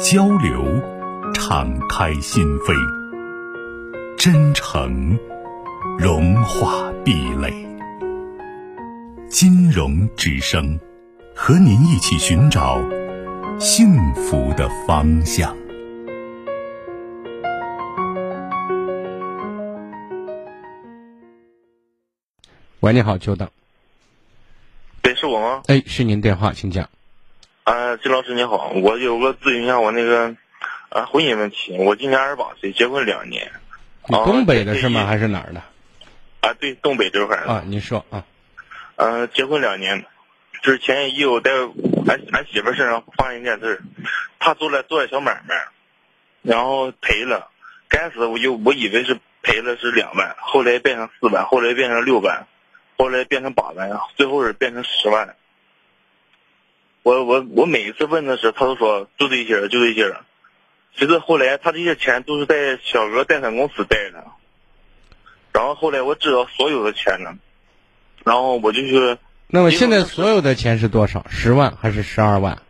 交流，敞开心扉；真诚，融化壁垒。金融之声，和您一起寻找幸福的方向。喂，你好，久等。对，是我吗？哎，是您电话，请讲。啊，金老师你好，我有个咨询一下我那个啊婚姻问题。我今年二十八岁，结婚两年。你东北的是吗？还是哪儿的？啊，对，东北这块儿。啊，您说啊。嗯，结婚两年，之前也有在俺俺媳妇身上发生一件事，她做了做了小买卖，然后赔了。开始我就我以为是赔了是两万，后来变成四万，后来变成六万，后来变成八万，最后是变成十万。我我我每一次问的时候，他都说就这些，就这些。其实后来他这些钱都是在小额贷款公司贷的，然后后来我知道所有的钱呢，然后我就去。那么现在所有的钱是多少？十万还是十二万？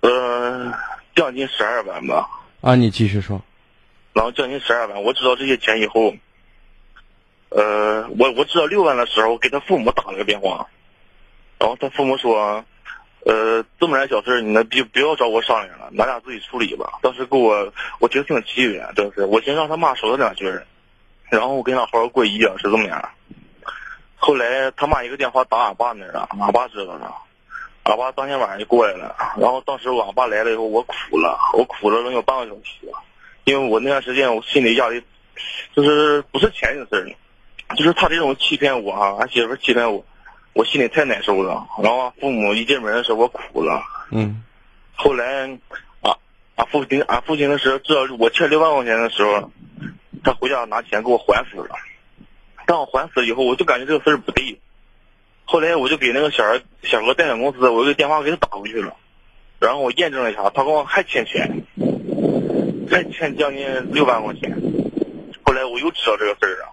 呃，将近十二万吧。啊，你继续说。然后将近十二万，我知道这些钱以后，呃，我我知道六万的时候，我给他父母打了个电话，然后他父母说。呃，这么点小事，你那别不要找我商量了，咱俩自己处理吧。当时给我，我觉得挺气的，真是我先让他妈说他两句，然后我跟他好好过一夜，是这么样。后来他妈一个电话打俺爸那儿了，俺爸知道了，俺爸当天晚上就过来了。然后当时我俺爸来了以后，我哭了，我哭了能有半个小时，因为我那段时间我心里压力，就是不是钱的事就是他这种欺骗我啊，俺媳妇欺骗我。我心里太难受了，然后父母一进门的时候，我哭了。嗯。后来，啊，俺父亲，俺父亲的时候知道我欠六万块钱的时候，他回家拿钱给我还死了。当我还死以后，我就感觉这个事儿不对。后来我就给那个小儿小额贷款公司，我一个电话给他打过去了，然后我验证了一下，他跟我还欠钱，还欠将近六万块钱。后来我又知道这个事儿了，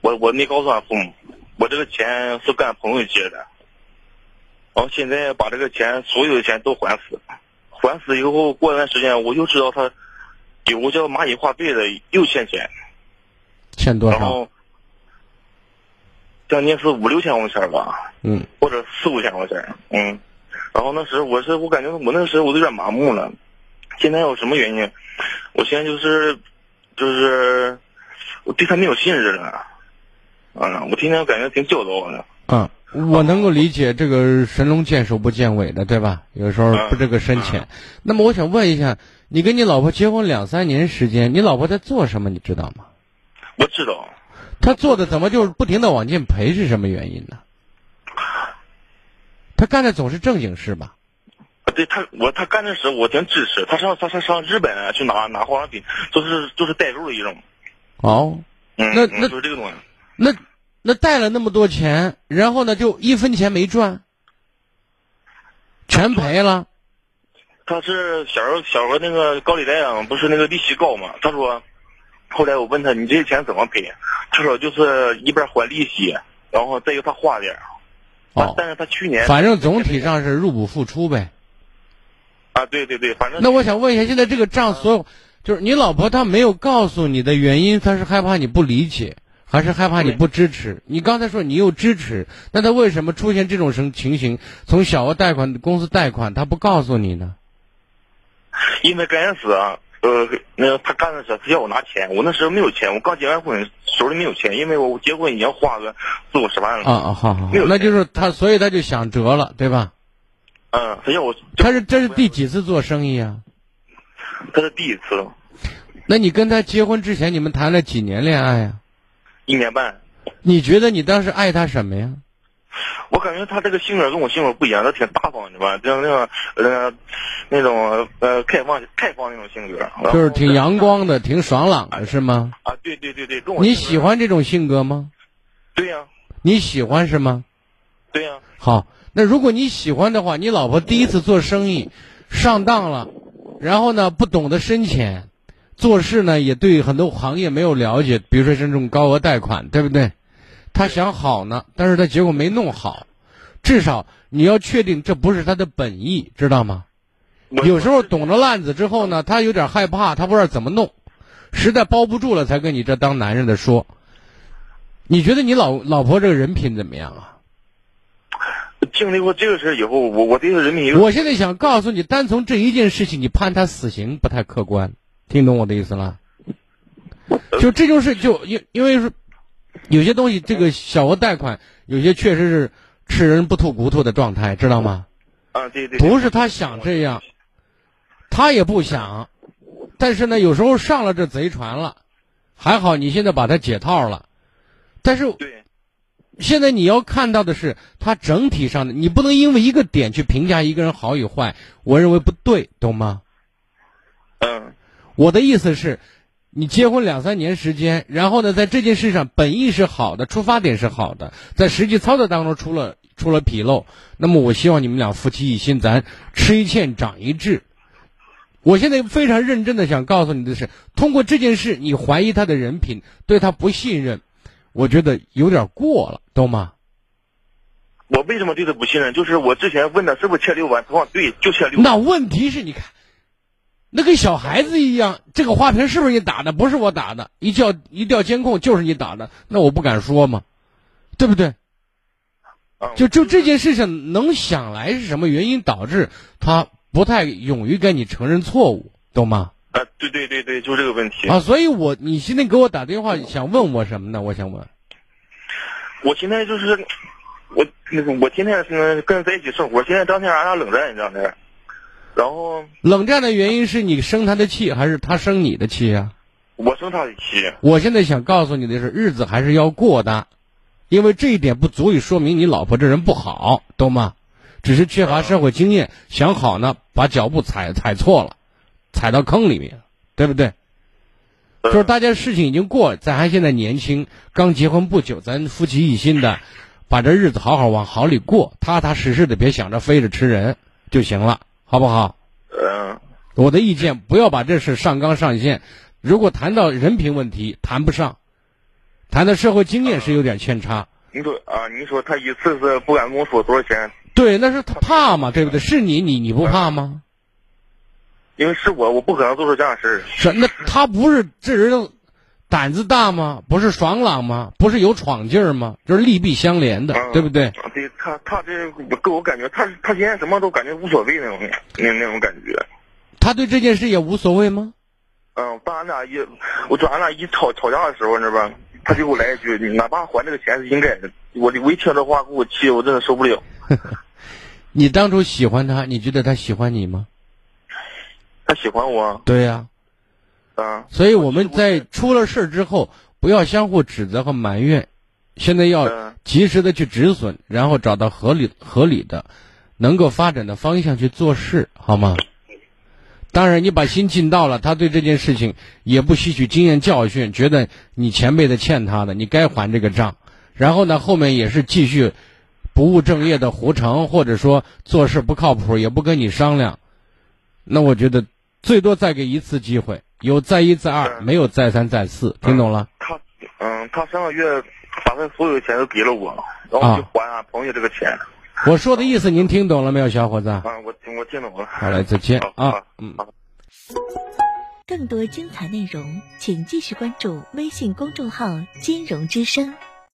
我我没告诉俺父母。我这个钱是跟俺朋友借的，然后现在把这个钱所有的钱都还死，还死以后过段时间我就知道他有个叫蚂蚁花呗的又欠钱，欠多少？将近是五六千块钱吧，嗯，或者四五千块钱，嗯，然后那时候我是我感觉我那时我都有点麻木了，现在有什么原因？我现在就是就是我对他没有信任了。嗯，我天天感觉挺焦躁的。嗯，我能够理解这个神龙见首不见尾的，对吧？有时候不这个深浅。那么我想问一下，你跟你老婆结婚两三年时间，你老婆在做什么？你知道吗？我知道。她做的怎么就是不停的往进赔？是什么原因呢？她干的总是正经事吧？啊，对他，我他干的时候我挺支持。他上他上上日本去拿拿化妆品，就是就是代购的一种。哦。嗯，那那就是这个东西。那那贷了那么多钱，然后呢，就一分钱没赚，全赔了。他是小时候小时候那个高利贷啊，不是那个利息高嘛？他说，后来我问他，你这些钱怎么赔？他说就是一边还利息，然后再由他花点。哦。但是他去年反正总体上是入不敷出呗。啊，对对对，反正。那我想问一下，现在这个账所有，就是你老婆她没有告诉你的原因，她是害怕你不理解。还是害怕你不支持？你刚才说你又支持，那他为什么出现这种情情形？从小额贷款公司贷款，他不告诉你呢？因为刚开始啊，呃，那他干的时候他要我拿钱，我那时候没有钱，我刚结完婚，手里没有钱，因为我结婚已经花个四五十万了。啊啊，好好，那就是他，所以他就想折了，对吧？嗯，他要我。他是这是第几次做生意啊？他是第一次。那你跟他结婚之前，你们谈了几年恋爱啊？一年半，你觉得你当时爱他什么呀？我感觉他这个性格跟我性格不一样，他挺大方的吧，像那种呃那种呃开放开放那种性格，就是挺阳光的，挺爽朗的，是吗？啊，对对对对，跟我你喜欢这种性格吗？对呀、你喜欢是吗？对呀、好，那如果你喜欢的话，你老婆第一次做生意上当了，然后呢不懂得深浅，做事呢也对很多行业没有了解，比如说像这种高额贷款，对不对？他想好呢，但是他结果没弄好，至少你要确定这不是他的本意，知道吗？有时候懂了烂子之后呢，他有点害怕，他不知道怎么弄，实在包不住了才跟你这当男人的说。你觉得你老老婆这个人品怎么样啊？经历过这个事儿以后，我我对他人品我现在想告诉你，单从这一件事情，你判他死刑不太客观，听懂我的意思了？就这就是，就因因为是有些东西，这个小额贷款，有些确实是吃人不吐骨头的状态，知道吗？啊，对对，不是他想这样，他也不想，但是呢，有时候上了这贼船了，还好你现在把他解套了，但是对，现在你要看到的是他整体上的，你不能因为一个点去评价一个人好与坏，我认为不对，懂吗？嗯我的意思是，你结婚两三年时间，然后呢，在这件事上本意是好的，出发点是好的，在实际操作当中出了出了纰漏，那么我希望你们俩夫妻一心，咱吃一堑长一智。我现在非常认真的想告诉你的是，通过这件事，你怀疑他的人品，对他不信任，我觉得有点过了，懂吗？我为什么对他不信任？就是我之前问他是不是欠六万，他说对，就欠六万。那问题是你看，那跟小孩子一样，这个花瓶是不是你打的？不是我打的，一调一调监控就是你打的，那我不敢说嘛，对不对？嗯就就这件事情能想来是什么原因导致他不太勇于跟你承认错误，懂吗？啊，对对对对，就这个问题。啊，所以我你现在给我打电话想问我什么呢？我想问，我现在就是我那个我天天是跟人在一起生活，现在当天俺俩冷战，你知道的。然后冷战的原因是你生他的气，还是他生你的气啊？我生他的气，我现在想告诉你的是，日子还是要过的，因为这一点不足以说明你老婆这人不好，懂吗？只是缺乏社会经验，想好呢，把脚步踩踩错了，踩到坑里面，对不对？呃就是大家事情已经过，咱还现在年轻，刚结婚不久，咱夫妻一心的，把这日子好好往好里过，踏踏实实的，别想着飞着吃人就行了，好不好？嗯我的意见，不要把这事上纲上线。如果谈到人品问题，谈不上；谈到社会经验是有点偏差。你说啊，你说他一次次不敢跟我说多少钱，对，那是他怕嘛，对不对？是你，你你不怕吗？因为是我，我不可能做出这样的事儿。是，那他不是这人胆子大吗？不是爽朗吗？不是有闯劲儿吗？就是利弊相连的，嗯对不对？对他，他这给我感觉，他他现在什么都感觉无所谓那种那那种感觉。他对这件事也无所谓吗？嗯，当俺俩一，我就俺俩一吵吵架的时候，你知道吧？他就给我来一句：“你哪怕还这个钱是应该的。”我我一听这话，给我气，我真的受不了。你当初喜欢他，你觉得他喜欢你吗？他喜欢我，对呀、啊，所以我们在出了事儿之后，不要相互指责和埋怨，现在要嗯及时的去止损，然后找到合理合理的、能够发展的方向去做事，好吗？当然，你把心尽到了，他对这件事情也不吸取经验教训，觉得你前辈的欠他的，你该还这个账。然后呢，后面也是继续不务正业的胡成，或者说做事不靠谱，也不跟你商量。那我觉得最多再给一次机会，有再一再二，嗯没有再三再四，听懂了？他嗯，他上个月把他所有的钱都给了我，然后就还俺朋友这个钱。我说的意思您听懂了没有，小伙子？啊，我我听懂了。好嘞，再见啊，嗯。好更多精彩内容，请继续关注微信公众号“金融之声”。